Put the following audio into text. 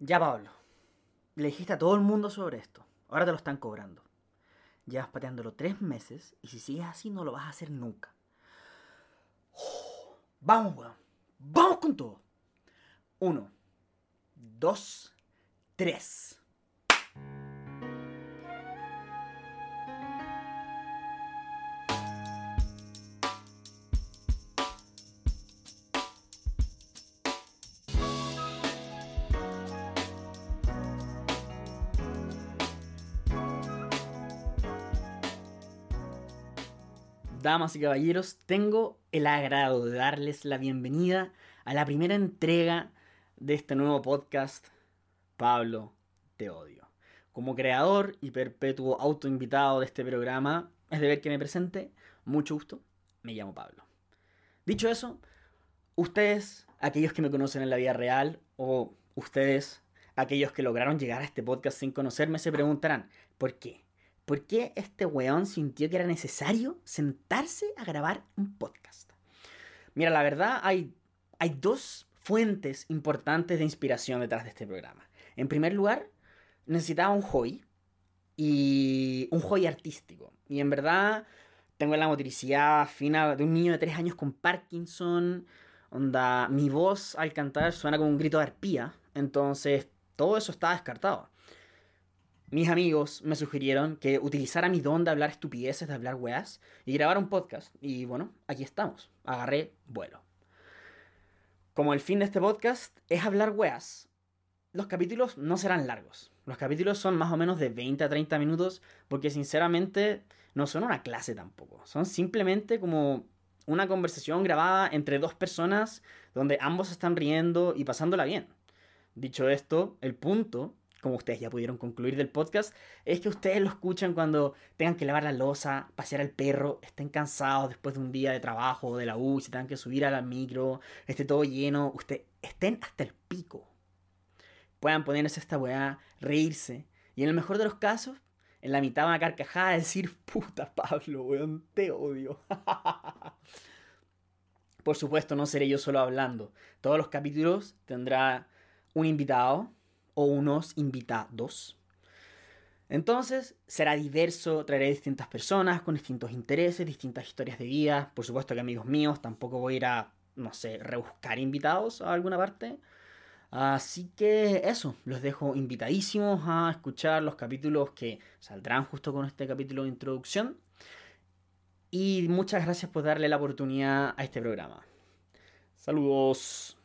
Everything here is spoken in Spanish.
Ya, Pablo. Le dijiste a todo el mundo sobre esto. Ahora te lo están cobrando. Llevas pateándolo tres meses y si sigues así no lo vas a hacer nunca. vamos, weón. Vamos con todo. Uno, dos, tres. Damas y caballeros, tengo el agrado de darles la bienvenida a la primera entrega de este nuevo podcast, Pablo Te Odio. Como creador y perpetuo autoinvitado de este programa, es de ver que me presente, mucho gusto, me llamo Pablo. Dicho eso, ustedes, aquellos que me conocen en la vida real, o ustedes, aquellos que lograron llegar a este podcast sin conocerme, se preguntarán, ¿por qué? ¿Por qué este weón sintió que era necesario sentarse a grabar un podcast? Mira, la verdad hay, hay dos fuentes importantes de inspiración detrás de este programa. En primer lugar, necesitaba un hobby y un hobby artístico. Y en verdad tengo la motricidad fina de un niño de tres años con Parkinson. Onda, mi voz al cantar suena como un grito de arpía. Entonces, todo eso está descartado mis amigos me sugirieron que utilizara mi don de hablar estupideces, de hablar weas, y grabar un podcast. Y bueno, aquí estamos. Agarré vuelo. Como el fin de este podcast es hablar weas, los capítulos no serán largos. Los capítulos son más o menos de 20 a 30 minutos, porque sinceramente no son una clase tampoco. Son simplemente como una conversación grabada entre dos personas donde ambos están riendo y pasándola bien. Dicho esto, el punto como ustedes ya pudieron concluir del podcast, es que ustedes lo escuchan cuando tengan que lavar la losa, pasear al perro, estén cansados después de un día de trabajo o de la U, si tengan que subir a la micro, esté todo lleno, ustedes estén hasta el pico. Puedan ponerse esta weá, reírse, y en el mejor de los casos, en la mitad de una carcajada decir, puta Pablo, weón, te odio. Por supuesto, no seré yo solo hablando. Todos los capítulos tendrá un invitado, o unos invitados. Entonces será diverso, traeré distintas personas con distintos intereses, distintas historias de vida. Por supuesto que amigos míos, tampoco voy a ir a, no sé, rebuscar invitados a alguna parte. Así que eso, los dejo invitadísimos a escuchar los capítulos que saldrán justo con este capítulo de introducción. Y muchas gracias por darle la oportunidad a este programa. Saludos.